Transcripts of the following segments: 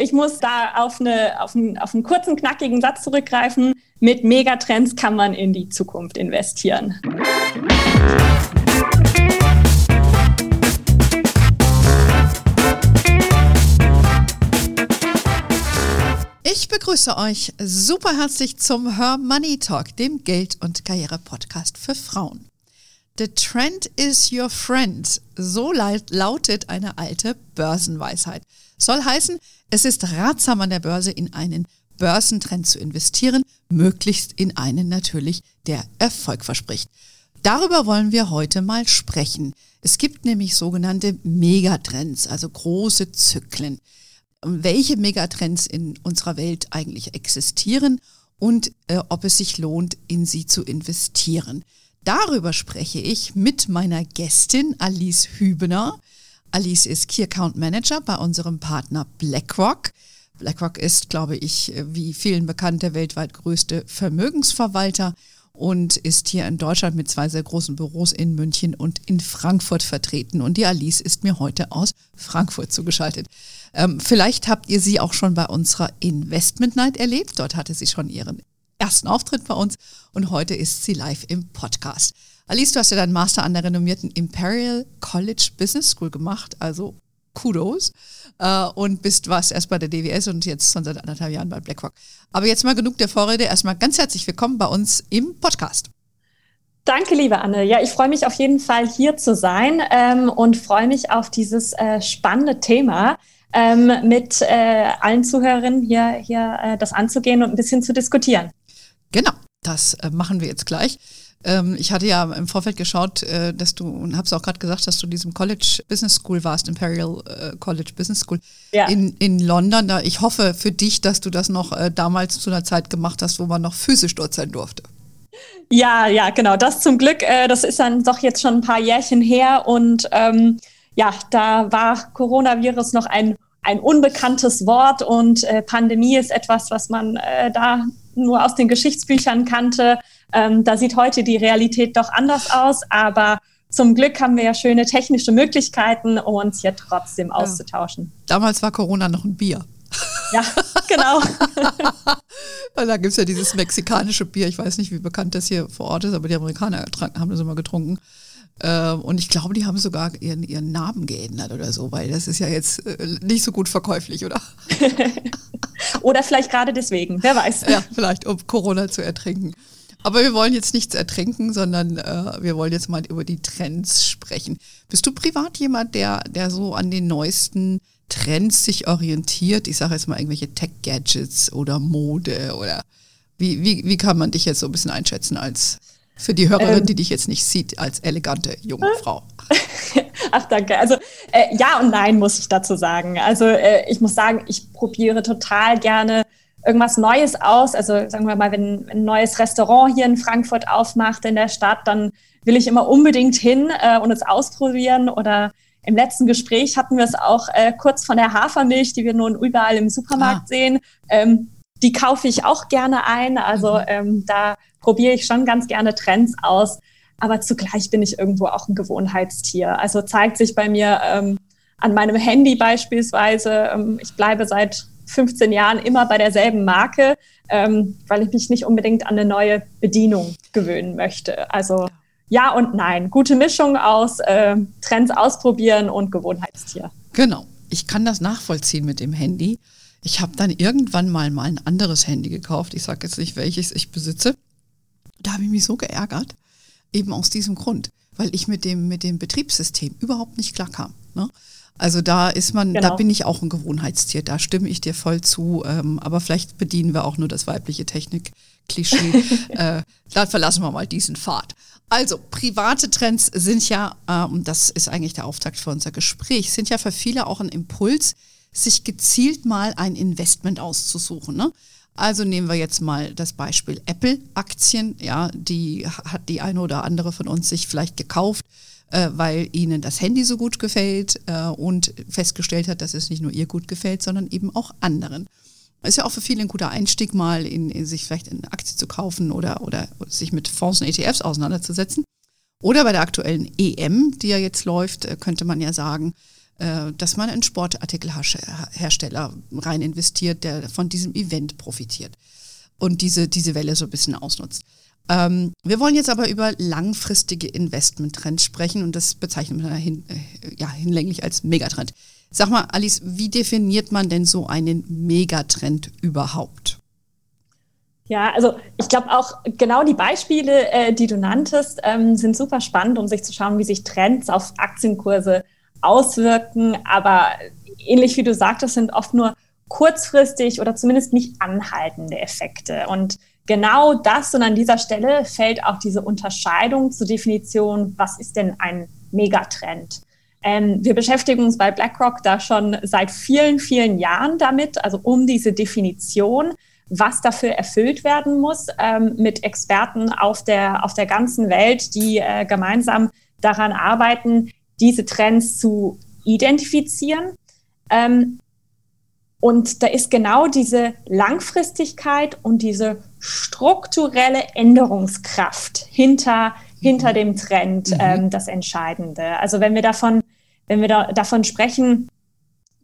Ich muss da auf, eine, auf, einen, auf einen kurzen, knackigen Satz zurückgreifen. Mit Megatrends kann man in die Zukunft investieren. Ich begrüße euch super herzlich zum Her Money Talk, dem Geld- und Karriere-Podcast für Frauen. The trend is your friend. So lautet eine alte Börsenweisheit. Soll heißen, es ist ratsam an der Börse in einen Börsentrend zu investieren, möglichst in einen natürlich, der Erfolg verspricht. Darüber wollen wir heute mal sprechen. Es gibt nämlich sogenannte Megatrends, also große Zyklen. Welche Megatrends in unserer Welt eigentlich existieren und äh, ob es sich lohnt, in sie zu investieren. Darüber spreche ich mit meiner Gästin Alice Hübener. Alice ist Key Account Manager bei unserem Partner BlackRock. BlackRock ist, glaube ich, wie vielen bekannt, der weltweit größte Vermögensverwalter und ist hier in Deutschland mit zwei sehr großen Büros in München und in Frankfurt vertreten. Und die Alice ist mir heute aus Frankfurt zugeschaltet. Ähm, vielleicht habt ihr sie auch schon bei unserer Investment Night erlebt. Dort hatte sie schon ihren ersten Auftritt bei uns und heute ist sie live im Podcast. Alice, du hast ja deinen Master an der renommierten Imperial College Business School gemacht, also Kudos. Äh, und bist was erst bei der DWS und jetzt schon seit anderthalb Jahren bei BlackRock. Aber jetzt mal genug der Vorrede. Erstmal ganz herzlich willkommen bei uns im Podcast. Danke, liebe Anne. Ja, ich freue mich auf jeden Fall hier zu sein ähm, und freue mich auf dieses äh, spannende Thema ähm, mit äh, allen Zuhörerinnen hier, hier äh, das anzugehen und ein bisschen zu diskutieren. Genau, das äh, machen wir jetzt gleich. Ähm, ich hatte ja im Vorfeld geschaut, äh, dass du, und hab's auch gerade gesagt, dass du diesem College Business School warst, Imperial äh, College Business School ja. in, in London. Ich hoffe für dich, dass du das noch damals zu einer Zeit gemacht hast, wo man noch physisch dort sein durfte. Ja, ja, genau. Das zum Glück, das ist dann doch jetzt schon ein paar Jährchen her und ähm, ja, da war Coronavirus noch ein, ein unbekanntes Wort und äh, Pandemie ist etwas, was man äh, da nur aus den Geschichtsbüchern kannte. Ähm, da sieht heute die Realität doch anders aus, aber zum Glück haben wir ja schöne technische Möglichkeiten, um uns hier trotzdem auszutauschen. Damals war Corona noch ein Bier. Ja, genau. da gibt es ja dieses mexikanische Bier. Ich weiß nicht, wie bekannt das hier vor Ort ist, aber die Amerikaner haben das immer getrunken. Ähm, und ich glaube, die haben sogar ihren, ihren Namen geändert oder so, weil das ist ja jetzt äh, nicht so gut verkäuflich, oder? oder vielleicht gerade deswegen, wer weiß. Ja, vielleicht, um Corona zu ertrinken. Aber wir wollen jetzt nichts ertränken, sondern äh, wir wollen jetzt mal über die Trends sprechen. Bist du privat jemand, der, der so an den neuesten Trends sich orientiert? Ich sage jetzt mal irgendwelche Tech-Gadgets oder Mode oder wie, wie, wie kann man dich jetzt so ein bisschen einschätzen als für die Hörerin, ähm, die dich jetzt nicht sieht, als elegante junge äh? Frau? Ach, danke. Also äh, ja und nein muss ich dazu sagen. Also äh, ich muss sagen, ich probiere total gerne irgendwas Neues aus. Also sagen wir mal, wenn ein neues Restaurant hier in Frankfurt aufmacht in der Stadt, dann will ich immer unbedingt hin äh, und es ausprobieren. Oder im letzten Gespräch hatten wir es auch äh, kurz von der Hafermilch, die wir nun überall im Supermarkt ah. sehen. Ähm, die kaufe ich auch gerne ein. Also mhm. ähm, da probiere ich schon ganz gerne Trends aus. Aber zugleich bin ich irgendwo auch ein Gewohnheitstier. Also zeigt sich bei mir ähm, an meinem Handy beispielsweise. Ähm, ich bleibe seit 15 Jahren immer bei derselben Marke, ähm, weil ich mich nicht unbedingt an eine neue Bedienung gewöhnen möchte. Also ja und nein. Gute Mischung aus äh, Trends ausprobieren und Gewohnheitstier. Genau. Ich kann das nachvollziehen mit dem Handy. Ich habe dann irgendwann mal mal ein anderes Handy gekauft. Ich sage jetzt nicht, welches ich besitze. Da habe ich mich so geärgert, eben aus diesem Grund, weil ich mit dem, mit dem Betriebssystem überhaupt nicht klarkam. Ne? Also da ist man, genau. da bin ich auch ein Gewohnheitstier, da stimme ich dir voll zu. Ähm, aber vielleicht bedienen wir auch nur das weibliche Technik-Klischee. äh, da verlassen wir mal diesen Pfad. Also, private Trends sind ja, äh, und das ist eigentlich der Auftakt für unser Gespräch, sind ja für viele auch ein Impuls, sich gezielt mal ein Investment auszusuchen. Ne? Also nehmen wir jetzt mal das Beispiel Apple-Aktien. Ja, die hat die eine oder andere von uns sich vielleicht gekauft äh, weil ihnen das Handy so gut gefällt äh, und festgestellt hat, dass es nicht nur ihr gut gefällt, sondern eben auch anderen. Ist ja auch für viele ein guter Einstieg, mal in, in sich vielleicht eine Aktie zu kaufen oder, oder sich mit Fonds und ETFs auseinanderzusetzen. Oder bei der aktuellen EM, die ja jetzt läuft, äh, könnte man ja sagen, dass man in Sportartikelhersteller rein investiert, der von diesem Event profitiert und diese, diese Welle so ein bisschen ausnutzt. Ähm, wir wollen jetzt aber über langfristige Investmenttrends sprechen und das bezeichnen wir hin, äh, ja, hinlänglich als Megatrend. Sag mal, Alice, wie definiert man denn so einen Megatrend überhaupt? Ja, also ich glaube auch genau die Beispiele, äh, die du nanntest, ähm, sind super spannend, um sich zu schauen, wie sich Trends auf Aktienkurse auswirken. Aber ähnlich wie du sagtest, sind oft nur kurzfristig oder zumindest nicht anhaltende Effekte. Und genau das und an dieser Stelle fällt auch diese Unterscheidung zur Definition, was ist denn ein Megatrend? Ähm, wir beschäftigen uns bei BlackRock da schon seit vielen, vielen Jahren damit, also um diese Definition, was dafür erfüllt werden muss, ähm, mit Experten auf der, auf der ganzen Welt, die äh, gemeinsam daran arbeiten, diese Trends zu identifizieren. Ähm, und da ist genau diese Langfristigkeit und diese strukturelle Änderungskraft hinter, hinter mhm. dem Trend mhm. ähm, das Entscheidende. Also wenn wir davon, wenn wir da, davon sprechen,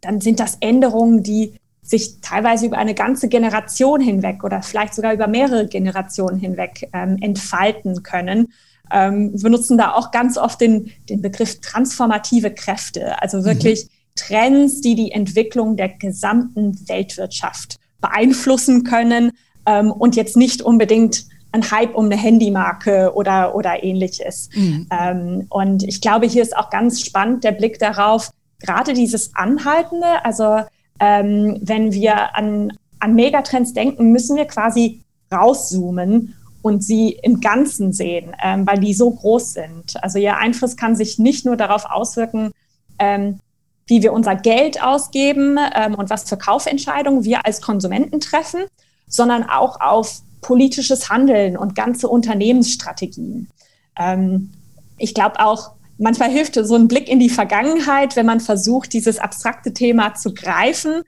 dann sind das Änderungen, die sich teilweise über eine ganze Generation hinweg oder vielleicht sogar über mehrere Generationen hinweg ähm, entfalten können. Ähm, wir nutzen da auch ganz oft den, den Begriff transformative Kräfte, also wirklich mhm. Trends, die die Entwicklung der gesamten Weltwirtschaft beeinflussen können ähm, und jetzt nicht unbedingt ein Hype um eine Handymarke oder, oder ähnliches. Mhm. Ähm, und ich glaube, hier ist auch ganz spannend der Blick darauf, gerade dieses Anhaltende, also ähm, wenn wir an, an Megatrends denken, müssen wir quasi rauszoomen und sie im Ganzen sehen, ähm, weil die so groß sind. Also ihr Einfluss kann sich nicht nur darauf auswirken, ähm, wie wir unser Geld ausgeben ähm, und was für Kaufentscheidungen wir als Konsumenten treffen, sondern auch auf politisches Handeln und ganze Unternehmensstrategien. Ähm, ich glaube auch, manchmal hilft so ein Blick in die Vergangenheit, wenn man versucht, dieses abstrakte Thema zu greifen.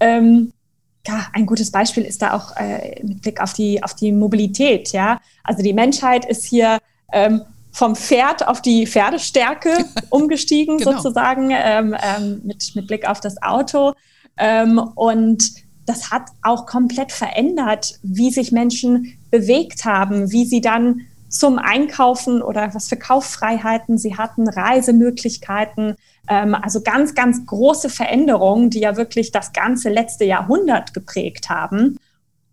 Ähm, ja, ein gutes Beispiel ist da auch äh, mit Blick auf die, auf die Mobilität. Ja, also die Menschheit ist hier ähm, vom Pferd auf die Pferdestärke umgestiegen, genau. sozusagen, ähm, ähm, mit, mit Blick auf das Auto. Ähm, und das hat auch komplett verändert, wie sich Menschen bewegt haben, wie sie dann zum Einkaufen oder was für Kauffreiheiten sie hatten, Reisemöglichkeiten. Ähm, also ganz, ganz große Veränderungen, die ja wirklich das ganze letzte Jahrhundert geprägt haben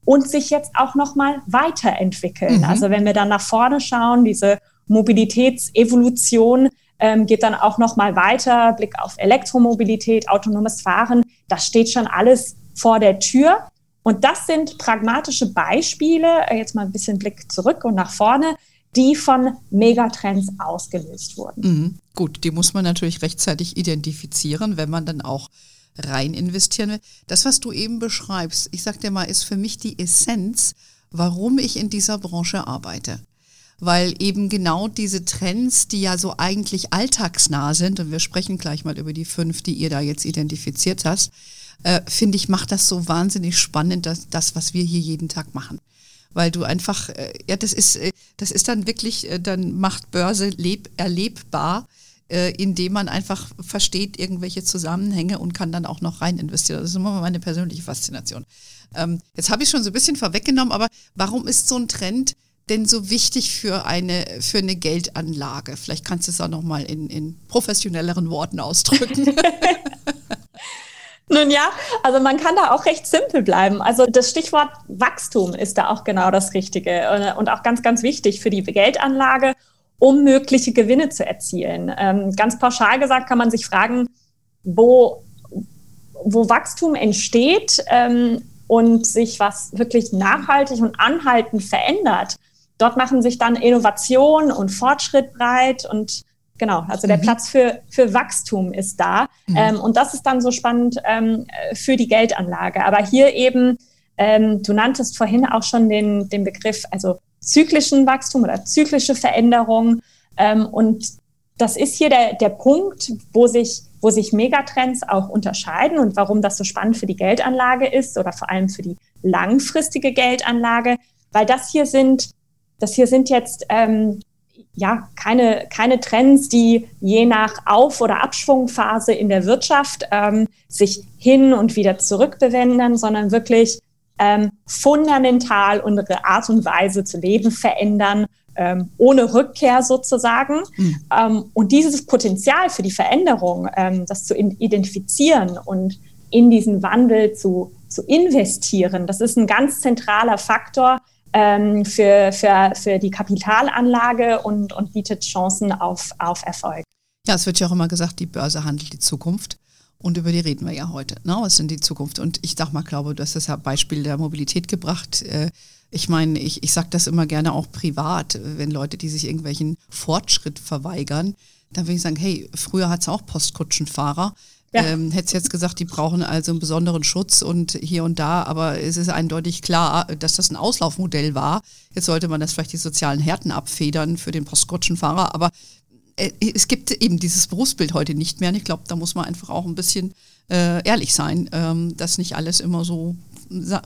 und sich jetzt auch noch mal weiterentwickeln. Mhm. Also wenn wir dann nach vorne schauen, diese Mobilitätsevolution ähm, geht dann auch noch mal weiter, Blick auf Elektromobilität, autonomes Fahren, das steht schon alles vor der Tür. Und das sind pragmatische Beispiele, jetzt mal ein bisschen Blick zurück und nach vorne, die von Megatrends ausgelöst wurden. Mhm. Gut, die muss man natürlich rechtzeitig identifizieren, wenn man dann auch rein investieren will. Das, was du eben beschreibst, ich sag dir mal, ist für mich die Essenz, warum ich in dieser Branche arbeite. Weil eben genau diese Trends, die ja so eigentlich alltagsnah sind, und wir sprechen gleich mal über die fünf, die ihr da jetzt identifiziert hast, äh, finde ich, macht das so wahnsinnig spannend, das, das, was wir hier jeden Tag machen. Weil du einfach, äh, ja, das ist, äh, das ist dann wirklich, äh, dann macht Börse leb, erlebbar, indem man einfach versteht irgendwelche Zusammenhänge und kann dann auch noch rein investieren. Das ist immer meine persönliche Faszination. Ähm, jetzt habe ich schon so ein bisschen vorweggenommen, aber warum ist so ein Trend denn so wichtig für eine, für eine Geldanlage? Vielleicht kannst du es auch nochmal in, in professionelleren Worten ausdrücken. Nun ja, also man kann da auch recht simpel bleiben. Also das Stichwort Wachstum ist da auch genau das Richtige äh, und auch ganz, ganz wichtig für die Geldanlage, um mögliche Gewinne zu erzielen. Ähm, ganz pauschal gesagt kann man sich fragen, wo, wo Wachstum entsteht ähm, und sich was wirklich nachhaltig und anhaltend verändert. Dort machen sich dann Innovation und Fortschritt breit und Genau, also der mhm. Platz für, für Wachstum ist da. Mhm. Ähm, und das ist dann so spannend ähm, für die Geldanlage. Aber hier eben, ähm, du nanntest vorhin auch schon den, den Begriff, also zyklischen Wachstum oder zyklische Veränderung. Ähm, und das ist hier der, der Punkt, wo sich, wo sich Megatrends auch unterscheiden und warum das so spannend für die Geldanlage ist oder vor allem für die langfristige Geldanlage, weil das hier sind, das hier sind jetzt ähm, ja, keine, keine Trends, die je nach Auf- oder Abschwungphase in der Wirtschaft ähm, sich hin und wieder zurückbewenden, sondern wirklich ähm, fundamental unsere Art und Weise zu leben verändern, ähm, ohne Rückkehr sozusagen. Mhm. Ähm, und dieses Potenzial für die Veränderung, ähm, das zu identifizieren und in diesen Wandel zu, zu investieren, das ist ein ganz zentraler Faktor, ähm, für, für, für die Kapitalanlage und, und bietet Chancen auf, auf Erfolg. Ja, es wird ja auch immer gesagt, die Börse handelt die Zukunft. Und über die reden wir ja heute. Ne? Was sind die Zukunft? Und ich sag mal, glaube, du hast das Beispiel der Mobilität gebracht. Äh, ich meine, ich, ich sage das immer gerne auch privat, wenn Leute, die sich irgendwelchen Fortschritt verweigern, dann will ich sagen, hey, früher hat es auch Postkutschenfahrer. Ja. Ähm, hätte jetzt gesagt, die brauchen also einen besonderen Schutz und hier und da, aber es ist eindeutig klar, dass das ein Auslaufmodell war. Jetzt sollte man das vielleicht die sozialen Härten abfedern für den Postkutschenfahrer, aber äh, es gibt eben dieses Berufsbild heute nicht mehr und ich glaube, da muss man einfach auch ein bisschen äh, ehrlich sein, ähm, dass nicht alles immer so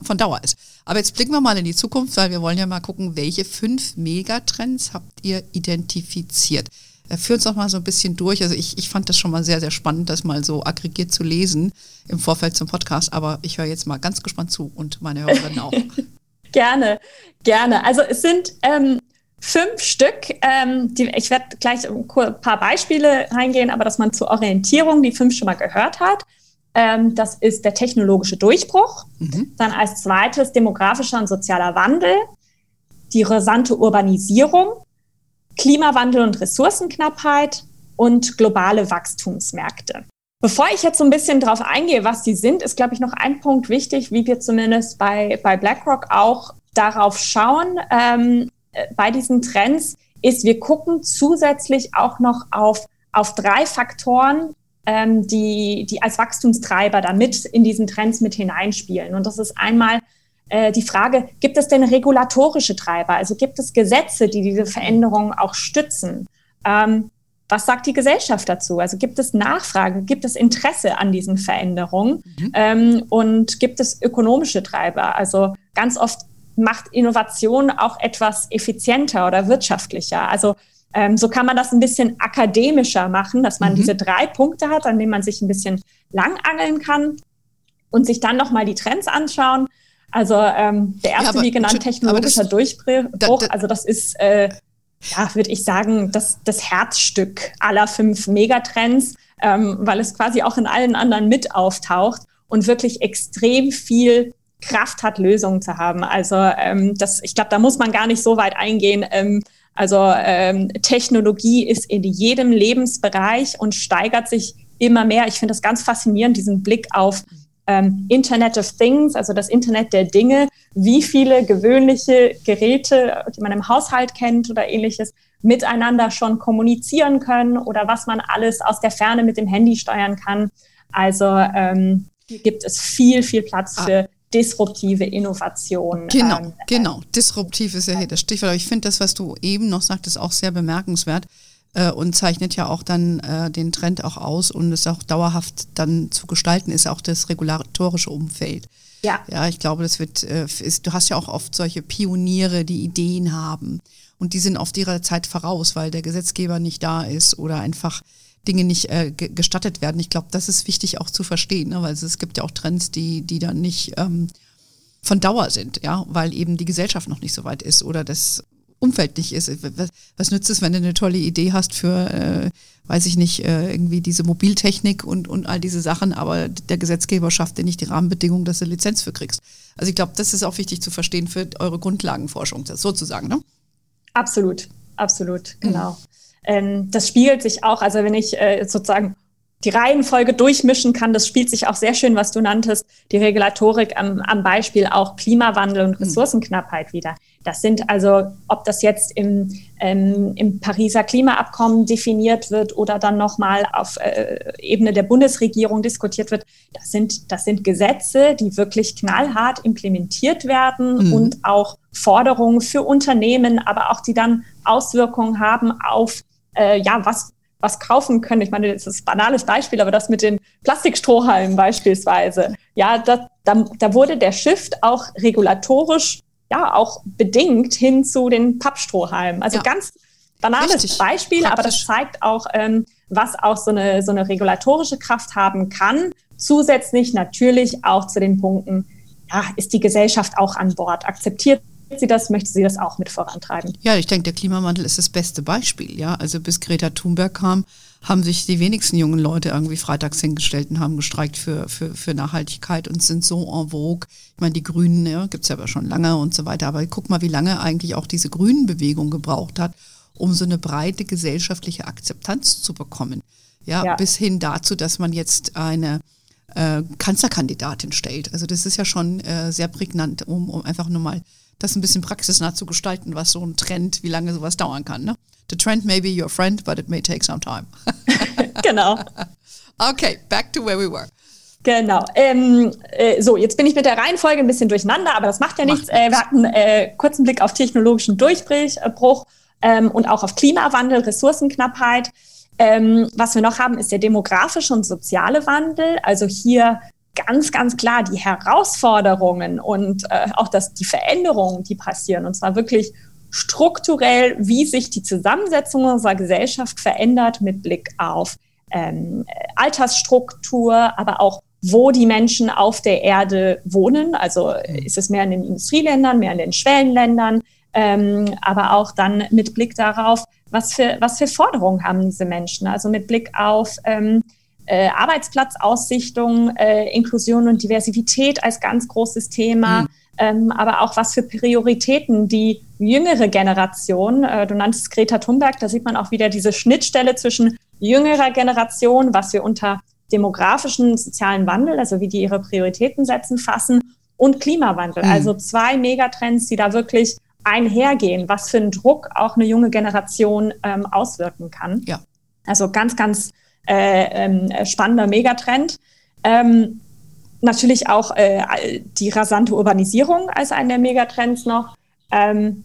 von Dauer ist. Aber jetzt blicken wir mal in die Zukunft, weil wir wollen ja mal gucken, welche fünf Megatrends habt ihr identifiziert? Äh, führ uns doch mal so ein bisschen durch. Also ich, ich fand das schon mal sehr, sehr spannend, das mal so aggregiert zu lesen im Vorfeld zum Podcast. Aber ich höre jetzt mal ganz gespannt zu und meine Hörerinnen auch. gerne, gerne. Also es sind ähm, fünf Stück. Ähm, die, ich werde gleich ein paar Beispiele reingehen, aber dass man zur Orientierung die fünf schon mal gehört hat. Ähm, das ist der technologische Durchbruch. Mhm. Dann als zweites demografischer und sozialer Wandel. Die rasante Urbanisierung Klimawandel und Ressourcenknappheit und globale Wachstumsmärkte. Bevor ich jetzt so ein bisschen darauf eingehe, was die sind, ist, glaube ich, noch ein Punkt wichtig, wie wir zumindest bei, bei BlackRock auch darauf schauen, ähm, äh, bei diesen Trends, ist, wir gucken zusätzlich auch noch auf, auf drei Faktoren, ähm, die, die als Wachstumstreiber damit in diesen Trends mit hineinspielen. Und das ist einmal äh, die Frage, gibt es denn regulatorische Treiber? Also gibt es Gesetze, die diese Veränderungen auch stützen? Ähm, was sagt die Gesellschaft dazu? Also gibt es Nachfrage, gibt es Interesse an diesen Veränderungen mhm. ähm, und gibt es ökonomische Treiber? Also ganz oft macht Innovation auch etwas effizienter oder wirtschaftlicher. Also ähm, so kann man das ein bisschen akademischer machen, dass man mhm. diese drei Punkte hat, an denen man sich ein bisschen langangeln kann und sich dann nochmal die Trends anschauen. Also ähm, der erste, ja, aber, wie genannt, technologischer das, Durchbruch, da, da, also das ist, äh, ja, würde ich sagen, das, das Herzstück aller fünf Megatrends, ähm, weil es quasi auch in allen anderen mit auftaucht und wirklich extrem viel Kraft hat, Lösungen zu haben. Also ähm, das, ich glaube, da muss man gar nicht so weit eingehen. Ähm, also ähm, Technologie ist in jedem Lebensbereich und steigert sich immer mehr. Ich finde das ganz faszinierend, diesen Blick auf ähm, Internet of Things, also das Internet der Dinge, wie viele gewöhnliche Geräte, die man im Haushalt kennt oder ähnliches, miteinander schon kommunizieren können oder was man alles aus der Ferne mit dem Handy steuern kann. Also ähm, hier gibt es viel, viel Platz ah. für disruptive Innovation. Genau, ähm, genau. Disruptiv ist ja hier das Stichwort. Aber ich finde das, was du eben noch sagtest, auch sehr bemerkenswert äh, und zeichnet ja auch dann äh, den Trend auch aus und es auch dauerhaft dann zu gestalten ist, auch das regulatorische Umfeld. Ja. Ja, ich glaube, das wird, äh, ist, du hast ja auch oft solche Pioniere, die Ideen haben und die sind oft ihrer Zeit voraus, weil der Gesetzgeber nicht da ist oder einfach Dinge nicht äh, gestattet werden. Ich glaube, das ist wichtig auch zu verstehen, ne? weil es, es gibt ja auch Trends, die, die dann nicht ähm, von Dauer sind, ja, weil eben die Gesellschaft noch nicht so weit ist oder das Umfeld nicht ist. Was, was nützt es, wenn du eine tolle Idee hast für, äh, weiß ich nicht, äh, irgendwie diese Mobiltechnik und, und all diese Sachen, aber der Gesetzgeber schafft dir nicht die Rahmenbedingungen, dass du Lizenz für kriegst. Also ich glaube, das ist auch wichtig zu verstehen für eure Grundlagenforschung, sozusagen, ne? Absolut, absolut, genau. Mhm. Ähm, das spiegelt sich auch, also wenn ich äh, sozusagen die Reihenfolge durchmischen kann. Das spielt sich auch sehr schön, was du nanntest, die Regulatorik am, am Beispiel auch Klimawandel und hm. Ressourcenknappheit wieder. Das sind also, ob das jetzt im, ähm, im Pariser Klimaabkommen definiert wird oder dann nochmal auf äh, Ebene der Bundesregierung diskutiert wird, das sind, das sind Gesetze, die wirklich knallhart implementiert werden mhm. und auch Forderungen für Unternehmen, aber auch die dann Auswirkungen haben auf äh, ja, was, was kaufen können. Ich meine, das ist ein banales Beispiel, aber das mit den Plastikstrohhalmen beispielsweise. Ja, da, da, da wurde der Shift auch regulatorisch ja auch bedingt hin zu den Pappstrohhalmen. Also ja. ganz banales Richtig. Beispiel, Praktisch. aber das zeigt auch, ähm, was auch so eine, so eine regulatorische Kraft haben kann. Zusätzlich natürlich auch zu den Punkten, ja, ist die Gesellschaft auch an Bord? Akzeptiert sie das, möchte sie das auch mit vorantreiben? Ja, ich denke, der Klimawandel ist das beste Beispiel. Ja, also bis Greta Thunberg kam, haben sich die wenigsten jungen Leute irgendwie freitags hingestellt und haben gestreikt für, für, für Nachhaltigkeit und sind so en vogue. Ich meine, die Grünen, ja, gibt es ja aber schon lange und so weiter. Aber guck mal, wie lange eigentlich auch diese Grünen-Bewegung gebraucht hat, um so eine breite gesellschaftliche Akzeptanz zu bekommen. Ja, ja. bis hin dazu, dass man jetzt eine äh, Kanzlerkandidatin stellt. Also das ist ja schon äh, sehr prägnant, um, um einfach nur mal das ein bisschen praxisnah zu gestalten, was so ein Trend, wie lange sowas dauern kann. Ne? The trend may be your friend, but it may take some time. genau. Okay, back to where we were. Genau. Ähm, äh, so, jetzt bin ich mit der Reihenfolge ein bisschen durcheinander, aber das macht ja macht nichts. Äh, wir hatten äh, kurzen Blick auf technologischen Durchbruch ähm, und auch auf Klimawandel, Ressourcenknappheit. Ähm, was wir noch haben, ist der demografische und soziale Wandel. Also hier ganz, ganz klar die Herausforderungen und äh, auch das, die Veränderungen, die passieren. Und zwar wirklich strukturell, wie sich die Zusammensetzung unserer Gesellschaft verändert mit Blick auf ähm, Altersstruktur, aber auch wo die Menschen auf der Erde wohnen. Also ist es mehr in den Industrieländern, mehr in den Schwellenländern, ähm, aber auch dann mit Blick darauf, was für, was für Forderungen haben diese Menschen. Also mit Blick auf ähm, äh, Arbeitsplatzaussichtung, äh, Inklusion und Diversität als ganz großes Thema. Mhm. Ähm, aber auch was für Prioritäten die jüngere Generation, äh, du nanntest Greta Thunberg, da sieht man auch wieder diese Schnittstelle zwischen jüngerer Generation, was wir unter demografischen sozialen Wandel, also wie die ihre Prioritäten setzen, fassen, und Klimawandel. Mhm. Also zwei Megatrends, die da wirklich einhergehen, was für einen Druck auch eine junge Generation ähm, auswirken kann. Ja. Also ganz, ganz äh, ähm, spannender Megatrend. Ähm, natürlich auch äh, die rasante Urbanisierung als einen der Megatrends noch. Ähm,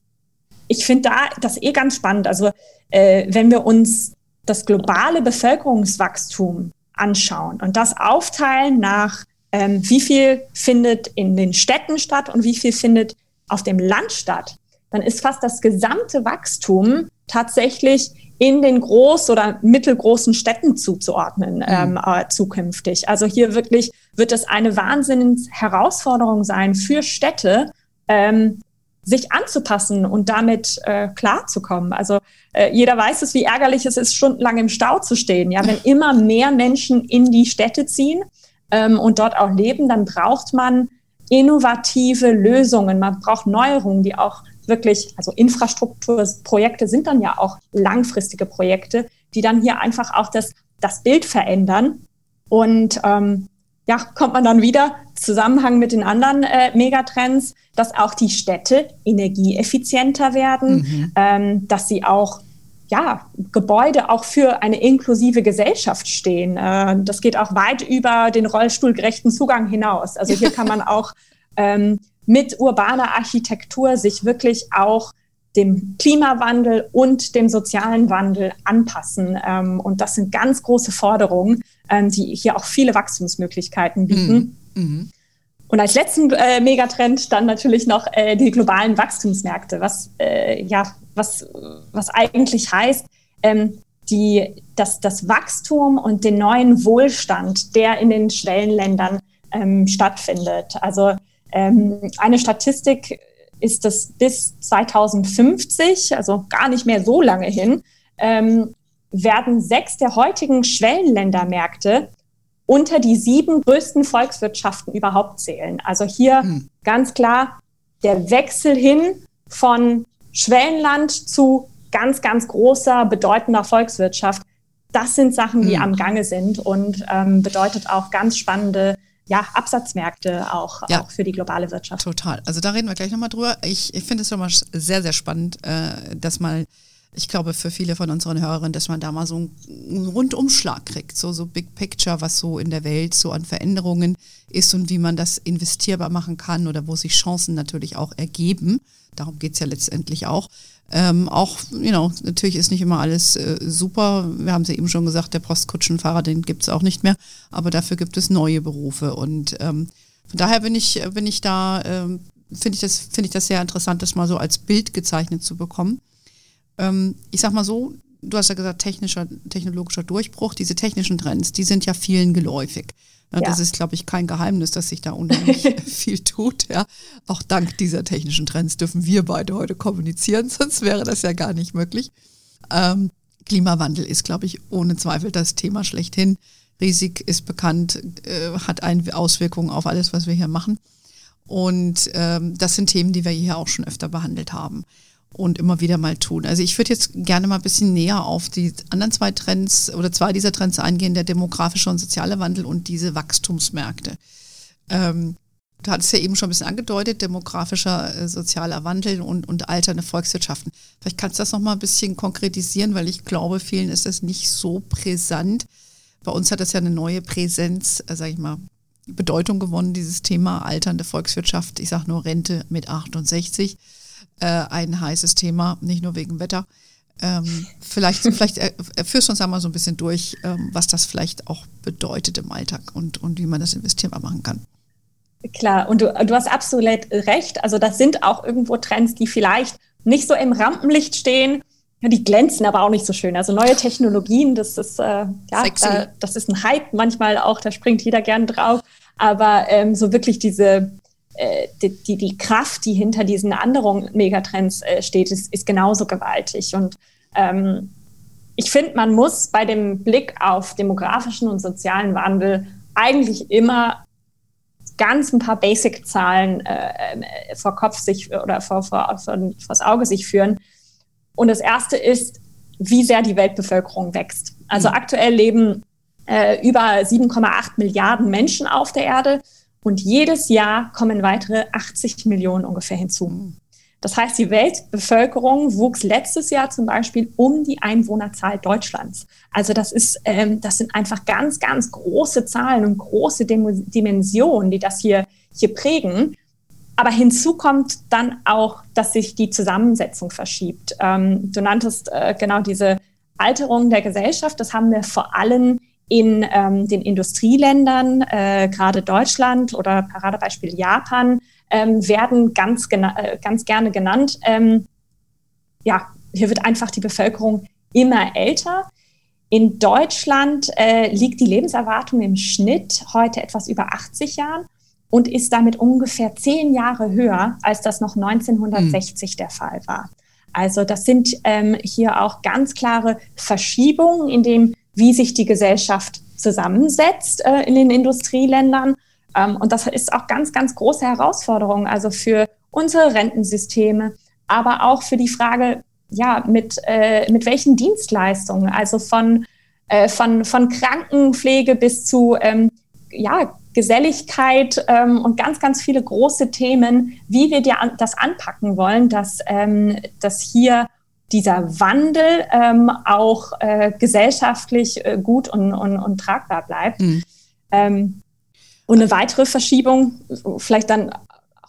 ich finde da das eh ganz spannend. Also äh, wenn wir uns das globale Bevölkerungswachstum anschauen und das aufteilen nach, ähm, wie viel findet in den Städten statt und wie viel findet auf dem Land statt, dann ist fast das gesamte Wachstum tatsächlich in den groß- oder mittelgroßen Städten zuzuordnen mhm. ähm, äh, zukünftig. Also hier wirklich wird es eine Wahnsinns-Herausforderung sein für Städte, ähm, sich anzupassen und damit äh, klarzukommen. Also äh, jeder weiß es, wie ärgerlich es ist, stundenlang im Stau zu stehen. Ja, wenn immer mehr Menschen in die Städte ziehen ähm, und dort auch leben, dann braucht man innovative Lösungen. Man braucht Neuerungen, die auch wirklich, also Infrastrukturprojekte sind dann ja auch langfristige Projekte, die dann hier einfach auch das, das Bild verändern. Und ähm, ja, kommt man dann wieder Zusammenhang mit den anderen äh, Megatrends, dass auch die Städte energieeffizienter werden, mhm. ähm, dass sie auch ja, Gebäude auch für eine inklusive Gesellschaft stehen. Äh, das geht auch weit über den rollstuhlgerechten Zugang hinaus. Also hier kann man auch ähm, mit urbaner Architektur sich wirklich auch dem Klimawandel und dem sozialen Wandel anpassen. Ähm, und das sind ganz große Forderungen, ähm, die hier auch viele Wachstumsmöglichkeiten bieten. Mhm. Mhm. Und als letzten äh, Megatrend dann natürlich noch äh, die globalen Wachstumsmärkte, was, äh, ja, was, was eigentlich heißt, ähm, die, dass das Wachstum und den neuen Wohlstand, der in den Schwellenländern ähm, stattfindet. Also ähm, eine Statistik ist, dass bis 2050, also gar nicht mehr so lange hin, ähm, werden sechs der heutigen Schwellenländermärkte unter die sieben größten Volkswirtschaften überhaupt zählen. Also hier hm. ganz klar der Wechsel hin von Schwellenland zu ganz, ganz großer, bedeutender Volkswirtschaft. Das sind Sachen, die hm. am Gange sind und ähm, bedeutet auch ganz spannende ja, Absatzmärkte auch, ja, auch für die globale Wirtschaft. Total. Also da reden wir gleich nochmal drüber. Ich, ich finde es schon mal sehr, sehr spannend, äh, dass mal, ich glaube, für viele von unseren Hörerinnen, dass man da mal so einen Rundumschlag kriegt, so, so Big Picture, was so in der Welt so an Veränderungen ist und wie man das investierbar machen kann oder wo sich Chancen natürlich auch ergeben. Darum geht es ja letztendlich auch. Ähm, auch, you know, natürlich ist nicht immer alles äh, super. Wir haben es ja eben schon gesagt, der Postkutschenfahrer, den gibt es auch nicht mehr. Aber dafür gibt es neue Berufe. Und ähm, von daher bin ich, bin ich da, ähm, finde ich, das, find ich das sehr interessant, das mal so als Bild gezeichnet zu bekommen. ähm, ich sag mal so, du hast ja gesagt, technischer, technologischer Durchbruch, diese technischen Trends, die sind ja vielen geläufig. Ja. Das ist, glaube ich, kein Geheimnis, dass sich da unheimlich viel tut. Ja. Auch dank dieser technischen Trends dürfen wir beide heute kommunizieren, sonst wäre das ja gar nicht möglich. Ähm, Klimawandel ist, glaube ich, ohne Zweifel das Thema schlechthin. Riesig ist bekannt, äh, hat eine Auswirkungen auf alles, was wir hier machen. Und ähm, das sind Themen, die wir hier auch schon öfter behandelt haben und immer wieder mal tun. Also ich würde jetzt gerne mal ein bisschen näher auf die anderen zwei Trends oder zwei dieser Trends eingehen, der demografische und soziale Wandel und diese Wachstumsmärkte. Ähm, du hattest ja eben schon ein bisschen angedeutet, demografischer, äh, sozialer Wandel und, und alternde Volkswirtschaften. Vielleicht kannst du das noch mal ein bisschen konkretisieren, weil ich glaube, vielen ist das nicht so brisant. Bei uns hat das ja eine neue Präsenz, äh, sage ich mal, Bedeutung gewonnen, dieses Thema alternde Volkswirtschaft. Ich sage nur Rente mit 68 äh, ein heißes Thema, nicht nur wegen Wetter. Ähm, vielleicht vielleicht äh, führst du uns einmal so ein bisschen durch, ähm, was das vielleicht auch bedeutet im Alltag und, und wie man das investierbar machen kann. Klar, und du, du hast absolut recht. Also das sind auch irgendwo Trends, die vielleicht nicht so im Rampenlicht stehen. Die glänzen aber auch nicht so schön. Also neue Technologien, das ist, äh, ja, da, das ist ein Hype manchmal auch, da springt jeder gern drauf. Aber ähm, so wirklich diese, die, die, die, Kraft, die hinter diesen anderen Megatrends äh, steht, ist, ist genauso gewaltig. Und ähm, ich finde, man muss bei dem Blick auf demografischen und sozialen Wandel eigentlich immer ganz ein paar Basic-Zahlen äh, äh vor Kopf sich oder vor, vor, vor, vors Auge sich führen. Und das erste ist, wie sehr die Weltbevölkerung wächst. Also mhm. aktuell leben äh, über 7,8 Milliarden Menschen auf der Erde. Und jedes Jahr kommen weitere 80 Millionen ungefähr hinzu. Das heißt, die Weltbevölkerung wuchs letztes Jahr zum Beispiel um die Einwohnerzahl Deutschlands. Also das ist, ähm, das sind einfach ganz, ganz große Zahlen und große Dimensionen, die das hier, hier prägen. Aber hinzu kommt dann auch, dass sich die Zusammensetzung verschiebt. Ähm, du nanntest äh, genau diese Alterung der Gesellschaft. Das haben wir vor allem in ähm, den Industrieländern, äh, gerade Deutschland oder Paradebeispiel Japan, ähm, werden ganz, äh, ganz gerne genannt. Ähm, ja, hier wird einfach die Bevölkerung immer älter. In Deutschland äh, liegt die Lebenserwartung im Schnitt heute etwas über 80 Jahren und ist damit ungefähr zehn Jahre höher, als das noch 1960 mhm. der Fall war. Also das sind ähm, hier auch ganz klare Verschiebungen, in dem wie sich die Gesellschaft zusammensetzt äh, in den Industrieländern. Ähm, und das ist auch ganz, ganz große Herausforderung, also für unsere Rentensysteme, aber auch für die Frage, ja, mit, äh, mit welchen Dienstleistungen, also von, äh, von, von Krankenpflege bis zu ähm, ja, Geselligkeit ähm, und ganz, ganz viele große Themen, wie wir das anpacken wollen, dass, ähm, dass hier dieser Wandel ähm, auch äh, gesellschaftlich äh, gut und, und, und, tragbar bleibt. Mhm. Ähm, und eine weitere Verschiebung, vielleicht dann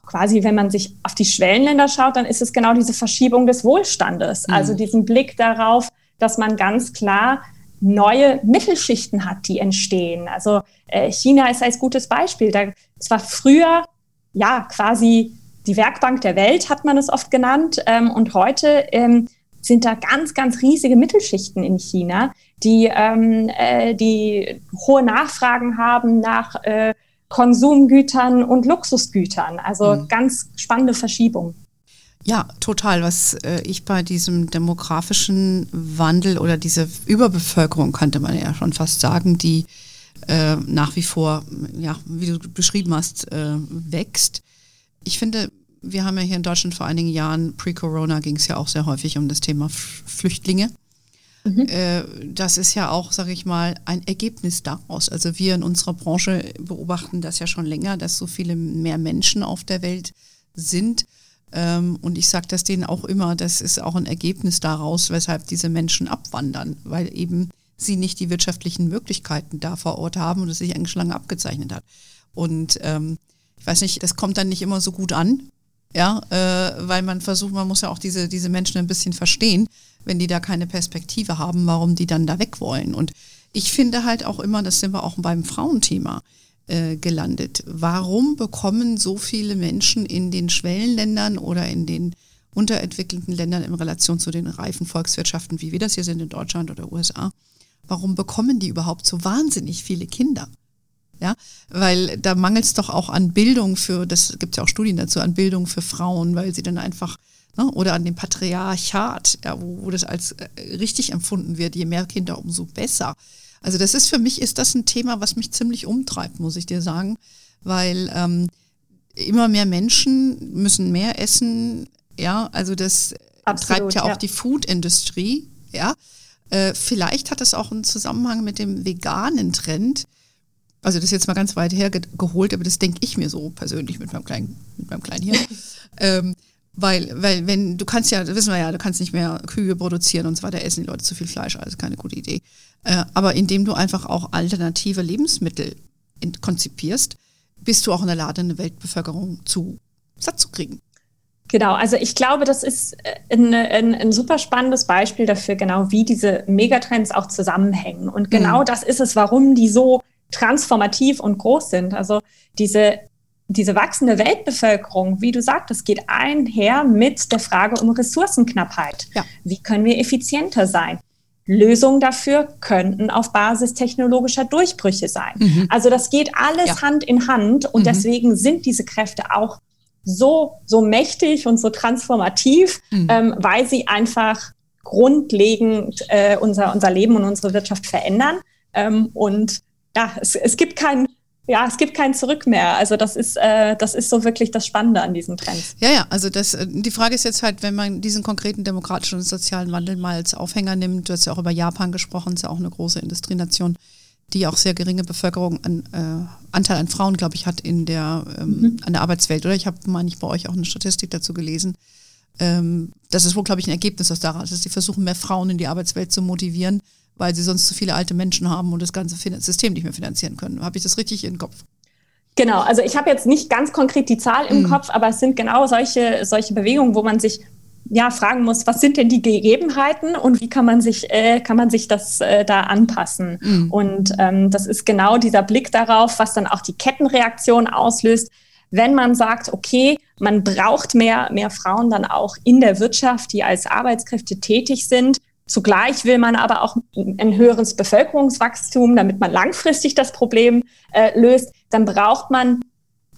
quasi, wenn man sich auf die Schwellenländer schaut, dann ist es genau diese Verschiebung des Wohlstandes. Mhm. Also diesen Blick darauf, dass man ganz klar neue Mittelschichten hat, die entstehen. Also äh, China ist als gutes Beispiel. Da, es war früher ja quasi die Werkbank der Welt, hat man es oft genannt. Ähm, und heute ähm, sind da ganz, ganz riesige Mittelschichten in China, die, ähm, äh, die hohe Nachfragen haben nach äh, Konsumgütern und Luxusgütern. Also mhm. ganz spannende Verschiebung. Ja, total. Was äh, ich bei diesem demografischen Wandel oder diese Überbevölkerung, könnte man ja schon fast sagen, die äh, nach wie vor, ja, wie du beschrieben hast, äh, wächst. Ich finde, wir haben ja hier in Deutschland vor einigen Jahren, pre-Corona ging es ja auch sehr häufig um das Thema Flüchtlinge. Mhm. Äh, das ist ja auch, sage ich mal, ein Ergebnis daraus. Also wir in unserer Branche beobachten das ja schon länger, dass so viele mehr Menschen auf der Welt sind. Ähm, und ich sage das denen auch immer, das ist auch ein Ergebnis daraus, weshalb diese Menschen abwandern, weil eben sie nicht die wirtschaftlichen Möglichkeiten da vor Ort haben und es sich eigentlich schon lange abgezeichnet hat. Und ähm, ich weiß nicht, das kommt dann nicht immer so gut an, ja, äh, weil man versucht, man muss ja auch diese, diese Menschen ein bisschen verstehen, wenn die da keine Perspektive haben, warum die dann da weg wollen. Und ich finde halt auch immer, das sind wir auch beim Frauenthema äh, gelandet. Warum bekommen so viele Menschen in den Schwellenländern oder in den unterentwickelten Ländern in Relation zu den reifen Volkswirtschaften, wie wir das hier sind in Deutschland oder USA, warum bekommen die überhaupt so wahnsinnig viele Kinder? Ja, weil da mangelt es doch auch an Bildung für, das gibt es ja auch Studien dazu, an Bildung für Frauen, weil sie dann einfach, ne, oder an dem Patriarchat, ja, wo, wo das als äh, richtig empfunden wird, je mehr Kinder, umso besser. Also das ist für mich, ist das ein Thema, was mich ziemlich umtreibt, muss ich dir sagen, weil ähm, immer mehr Menschen müssen mehr essen, ja, also das Absolut, treibt ja auch ja. die Food-Industrie, ja. Äh, vielleicht hat das auch einen Zusammenhang mit dem veganen Trend. Also das ist jetzt mal ganz weit her geholt, aber das denke ich mir so persönlich mit meinem kleinen, mit meinem kleinen Hirn. ähm, weil, weil, wenn, du kannst ja, das wissen wir ja, du kannst nicht mehr Kühe produzieren und so weiter, essen die Leute zu viel Fleisch, also keine gute Idee. Äh, aber indem du einfach auch alternative Lebensmittel konzipierst, bist du auch in der Lage, eine Weltbevölkerung zu satt zu kriegen. Genau, also ich glaube, das ist äh, ein, ein, ein, super spannendes Beispiel dafür, genau wie diese Megatrends auch zusammenhängen. Und genau mhm. das ist es, warum die so transformativ und groß sind. Also diese, diese wachsende Weltbevölkerung, wie du sagtest, geht einher mit der Frage um Ressourcenknappheit. Ja. Wie können wir effizienter sein? Lösungen dafür könnten auf Basis technologischer Durchbrüche sein. Mhm. Also das geht alles ja. Hand in Hand und mhm. deswegen sind diese Kräfte auch so, so mächtig und so transformativ, mhm. ähm, weil sie einfach grundlegend äh, unser, unser Leben und unsere Wirtschaft verändern. Ähm, und ja, es, es gibt kein, ja, es gibt kein Zurück mehr. Also das ist, äh, das ist so wirklich das Spannende an diesen Trends. Ja, ja, also das, äh, die Frage ist jetzt halt, wenn man diesen konkreten demokratischen und sozialen Wandel mal als Aufhänger nimmt, du hast ja auch über Japan gesprochen, ist ja auch eine große Industrienation, die auch sehr geringe Bevölkerung an äh, Anteil an Frauen, glaube ich, hat in der ähm, mhm. an der Arbeitswelt. Oder ich habe mal nicht bei euch auch eine Statistik dazu gelesen. Ähm, das ist wohl, glaube ich, ein Ergebnis aus daraus, dass sie versuchen, mehr Frauen in die Arbeitswelt zu motivieren, weil sie sonst zu viele alte Menschen haben und das ganze System nicht mehr finanzieren können. Habe ich das richtig im Kopf? Genau, also ich habe jetzt nicht ganz konkret die Zahl im mhm. Kopf, aber es sind genau solche, solche Bewegungen, wo man sich ja, fragen muss, was sind denn die Gegebenheiten und wie kann man sich, äh, kann man sich das äh, da anpassen? Mhm. Und ähm, das ist genau dieser Blick darauf, was dann auch die Kettenreaktion auslöst, wenn man sagt, okay, man braucht mehr, mehr Frauen dann auch in der Wirtschaft, die als Arbeitskräfte tätig sind. Zugleich will man aber auch ein höheres Bevölkerungswachstum, damit man langfristig das Problem äh, löst. Dann braucht man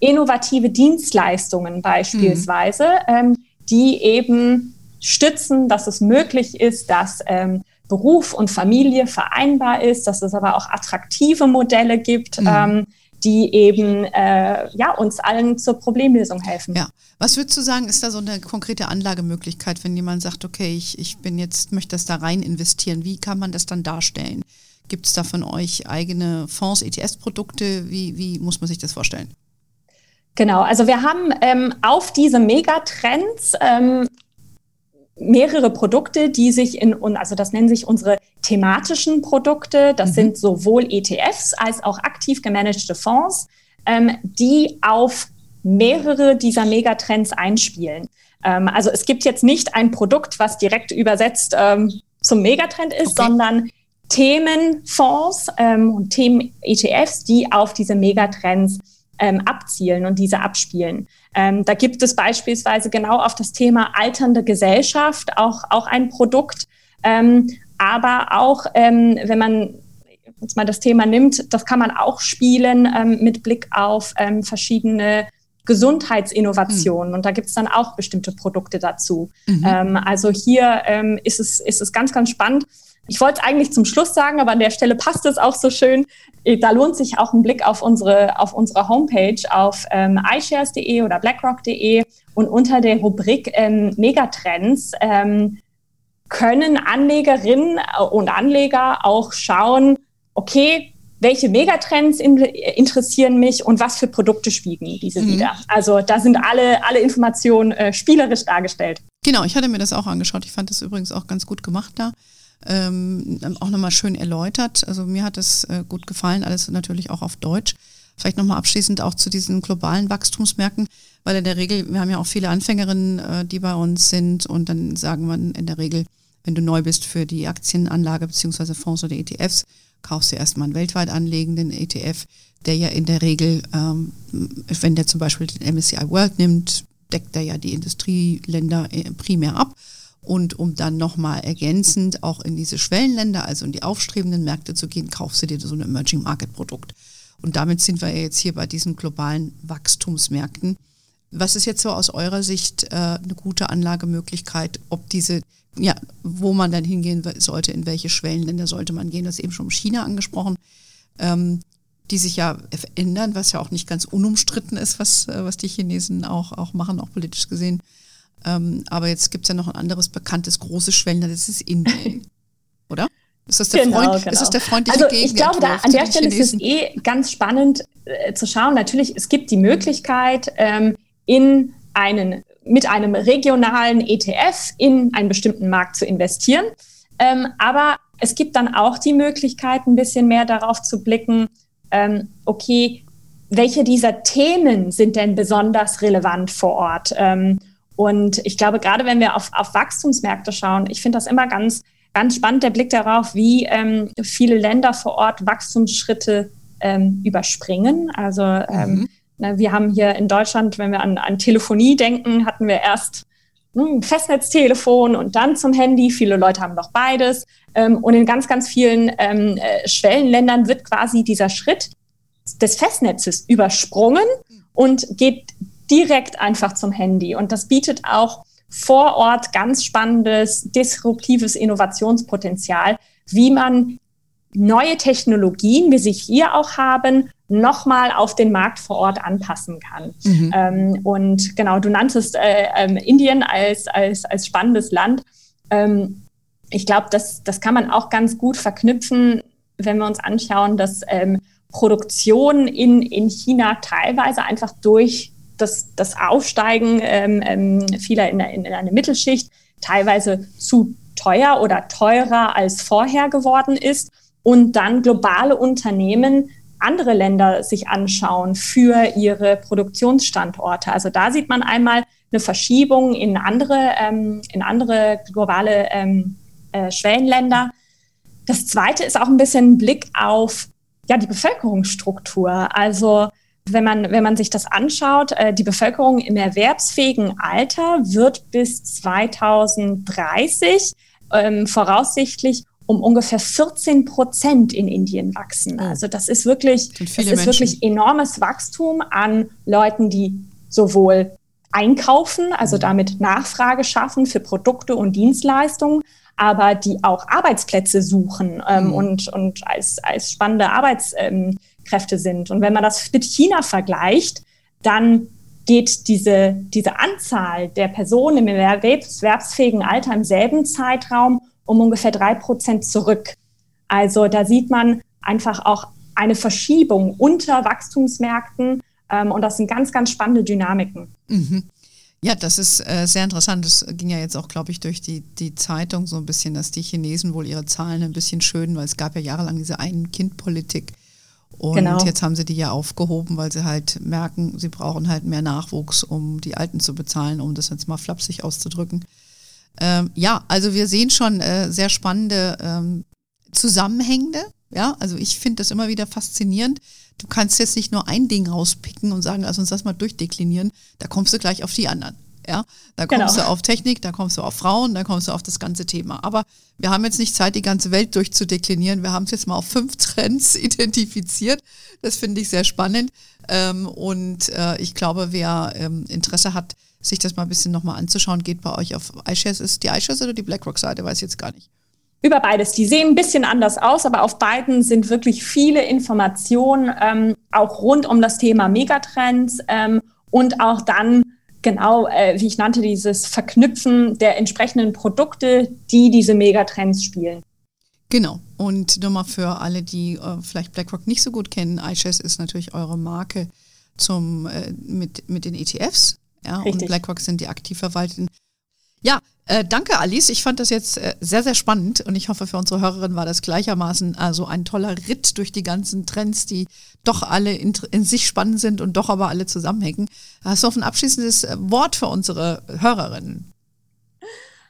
innovative Dienstleistungen beispielsweise. Mhm. Ähm, die eben stützen, dass es möglich ist, dass ähm, Beruf und Familie vereinbar ist, dass es aber auch attraktive Modelle gibt, mhm. ähm, die eben äh, ja, uns allen zur Problemlösung helfen. Ja. Was würdest du sagen, ist da so eine konkrete Anlagemöglichkeit, wenn jemand sagt, okay, ich, ich bin jetzt, möchte das da rein investieren, wie kann man das dann darstellen? Gibt es da von euch eigene Fonds, ETS-Produkte? Wie, wie muss man sich das vorstellen? Genau, also wir haben ähm, auf diese Megatrends ähm, mehrere Produkte, die sich in, also das nennen sich unsere thematischen Produkte, das mhm. sind sowohl ETFs als auch aktiv gemanagte Fonds, ähm, die auf mehrere dieser Megatrends einspielen. Ähm, also es gibt jetzt nicht ein Produkt, was direkt übersetzt ähm, zum Megatrend ist, okay. sondern Themenfonds ähm, und Themen-ETFs, die auf diese Megatrends ähm, abzielen und diese abspielen. Ähm, da gibt es beispielsweise genau auf das Thema alternde Gesellschaft auch, auch ein Produkt, ähm, aber auch ähm, wenn man jetzt mal das Thema nimmt, das kann man auch spielen ähm, mit Blick auf ähm, verschiedene Gesundheitsinnovationen. Mhm. Und da gibt es dann auch bestimmte Produkte dazu. Mhm. Ähm, also hier ähm, ist, es, ist es ganz, ganz spannend. Ich wollte es eigentlich zum Schluss sagen, aber an der Stelle passt es auch so schön. Äh, da lohnt sich auch ein Blick auf unsere, auf unsere Homepage auf ähm, iShares.de oder BlackRock.de und unter der Rubrik ähm, Megatrends ähm, können Anlegerinnen und Anleger auch schauen, okay, welche Megatrends in, interessieren mich und was für Produkte spiegeln diese mhm. wieder. Also da sind alle, alle Informationen äh, spielerisch dargestellt. Genau, ich hatte mir das auch angeschaut. Ich fand das übrigens auch ganz gut gemacht da ähm, auch nochmal schön erläutert. Also mir hat es äh, gut gefallen, alles natürlich auch auf Deutsch. Vielleicht nochmal abschließend auch zu diesen globalen Wachstumsmärkten, weil in der Regel, wir haben ja auch viele Anfängerinnen, äh, die bei uns sind und dann sagen wir in der Regel, wenn du neu bist für die Aktienanlage beziehungsweise Fonds oder ETFs, kaufst du erstmal einen weltweit anlegenden ETF, der ja in der Regel, ähm, wenn der zum Beispiel den MSCI World nimmt, deckt er ja die Industrieländer äh, primär ab. Und um dann nochmal ergänzend auch in diese Schwellenländer, also in die aufstrebenden Märkte zu gehen, kaufst du dir so ein Emerging Market Produkt. Und damit sind wir jetzt hier bei diesen globalen Wachstumsmärkten. Was ist jetzt so aus eurer Sicht äh, eine gute Anlagemöglichkeit, ob diese, ja, wo man dann hingehen sollte, in welche Schwellenländer sollte man gehen? Das ist eben schon China angesprochen, ähm, die sich ja verändern, was ja auch nicht ganz unumstritten ist, was, äh, was die Chinesen auch, auch machen, auch politisch gesehen. Ähm, aber jetzt gibt es ja noch ein anderes bekanntes großes Schwellenland, das ist Indien, oder? Ist das der, genau, Freund, genau. Ist das der freundliche Also ich glaube, da, an der Stelle Chinesen? ist es eh ganz spannend äh, zu schauen. Natürlich, es gibt die Möglichkeit, ähm, in einen, mit einem regionalen ETF in einen bestimmten Markt zu investieren. Ähm, aber es gibt dann auch die Möglichkeit, ein bisschen mehr darauf zu blicken, ähm, okay, welche dieser Themen sind denn besonders relevant vor Ort? Ähm, und ich glaube, gerade wenn wir auf, auf Wachstumsmärkte schauen, ich finde das immer ganz ganz spannend der Blick darauf, wie ähm, viele Länder vor Ort Wachstumsschritte ähm, überspringen. Also ähm, mhm. Na, wir haben hier in Deutschland, wenn wir an, an Telefonie denken, hatten wir erst ein hm, Festnetztelefon und dann zum Handy. Viele Leute haben noch beides. Ähm, und in ganz, ganz vielen ähm, äh, Schwellenländern wird quasi dieser Schritt des Festnetzes übersprungen und geht direkt einfach zum Handy. Und das bietet auch vor Ort ganz spannendes, disruptives Innovationspotenzial, wie man neue Technologien, wie sie hier auch haben, nochmal auf den Markt vor Ort anpassen kann. Mhm. Ähm, und genau, du nanntest äh, ähm, Indien als, als, als spannendes Land. Ähm, ich glaube, das, das kann man auch ganz gut verknüpfen, wenn wir uns anschauen, dass ähm, Produktion in, in China teilweise einfach durch das, das Aufsteigen ähm, ähm, vieler in, in, in eine Mittelschicht teilweise zu teuer oder teurer als vorher geworden ist und dann globale Unternehmen andere Länder sich anschauen für ihre Produktionsstandorte. Also da sieht man einmal eine Verschiebung in andere, ähm, in andere globale ähm, äh, Schwellenländer. Das zweite ist auch ein bisschen ein Blick auf ja, die Bevölkerungsstruktur. Also wenn man, wenn man sich das anschaut, äh, die Bevölkerung im erwerbsfähigen Alter wird bis 2030 ähm, voraussichtlich um ungefähr 14 Prozent in Indien wachsen. Oh. Also das ist wirklich, das ist wirklich enormes Wachstum an Leuten, die sowohl einkaufen, also mhm. damit Nachfrage schaffen für Produkte und Dienstleistungen, aber die auch Arbeitsplätze suchen ähm, mhm. und, und als, als spannende Arbeits, ähm, sind. Und wenn man das mit China vergleicht, dann geht diese, diese Anzahl der Personen im erwerbsfähigen Alter im selben Zeitraum um ungefähr drei Prozent zurück. Also da sieht man einfach auch eine Verschiebung unter Wachstumsmärkten. Ähm, und das sind ganz, ganz spannende Dynamiken. Mhm. Ja, das ist äh, sehr interessant. Das ging ja jetzt auch, glaube ich, durch die, die Zeitung so ein bisschen, dass die Chinesen wohl ihre Zahlen ein bisschen schönen, weil es gab ja jahrelang diese Ein-Kind-Politik. Und genau. jetzt haben sie die ja aufgehoben, weil sie halt merken, sie brauchen halt mehr Nachwuchs, um die Alten zu bezahlen, um das jetzt mal flapsig auszudrücken. Ähm, ja, also wir sehen schon äh, sehr spannende ähm, Zusammenhänge. Ja, also ich finde das immer wieder faszinierend. Du kannst jetzt nicht nur ein Ding rauspicken und sagen, lass uns das mal durchdeklinieren. Da kommst du gleich auf die anderen. Ja, da kommst genau. du auf Technik, da kommst du auf Frauen, da kommst du auf das ganze Thema. Aber wir haben jetzt nicht Zeit, die ganze Welt durchzudeklinieren. Wir haben es jetzt mal auf fünf Trends identifiziert. Das finde ich sehr spannend. Ähm, und äh, ich glaube, wer ähm, Interesse hat, sich das mal ein bisschen nochmal anzuschauen, geht bei euch auf iShares. Ist die iShares oder die BlackRock-Seite? Weiß ich jetzt gar nicht. Über beides. Die sehen ein bisschen anders aus, aber auf beiden sind wirklich viele Informationen, ähm, auch rund um das Thema Megatrends ähm, und auch dann genau, äh, wie ich nannte, dieses Verknüpfen der entsprechenden Produkte, die diese Megatrends spielen. Genau. Und nur mal für alle, die äh, vielleicht BlackRock nicht so gut kennen, iShares ist natürlich eure Marke zum, äh, mit, mit den ETFs. Ja, Richtig. und BlackRock sind die aktiv verwalteten. Ja, äh, danke, Alice. Ich fand das jetzt äh, sehr, sehr spannend und ich hoffe, für unsere Hörerin war das gleichermaßen also ein toller Ritt durch die ganzen Trends, die doch alle in, in sich spannend sind und doch aber alle zusammenhängen. Hast du noch ein abschließendes äh, Wort für unsere Hörerinnen?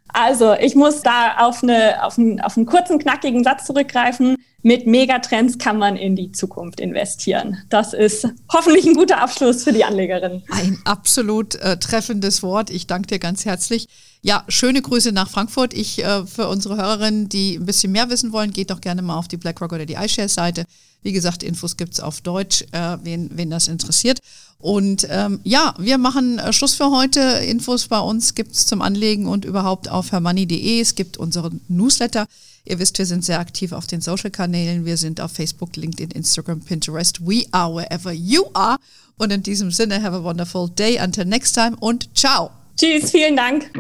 Also, ich muss da auf, eine, auf, einen, auf einen kurzen, knackigen Satz zurückgreifen. Mit Megatrends kann man in die Zukunft investieren. Das ist hoffentlich ein guter Abschluss für die Anlegerin. Ein absolut äh, treffendes Wort. Ich danke dir ganz herzlich. Ja, schöne Grüße nach Frankfurt. Ich äh, für unsere Hörerinnen, die ein bisschen mehr wissen wollen, geht doch gerne mal auf die BlackRock oder die iShares-Seite. Wie gesagt, Infos gibt's auf Deutsch, äh, wen, wen das interessiert. Und ähm, ja, wir machen äh, Schluss für heute. Infos bei uns gibt's zum Anlegen und überhaupt auf hermoney.de. Es gibt unseren Newsletter. Ihr wisst, wir sind sehr aktiv auf den Social-Kanälen. Wir sind auf Facebook, LinkedIn, Instagram, Pinterest. We are wherever you are. Und in diesem Sinne, have a wonderful day. Until next time und ciao. Tschüss, vielen Dank.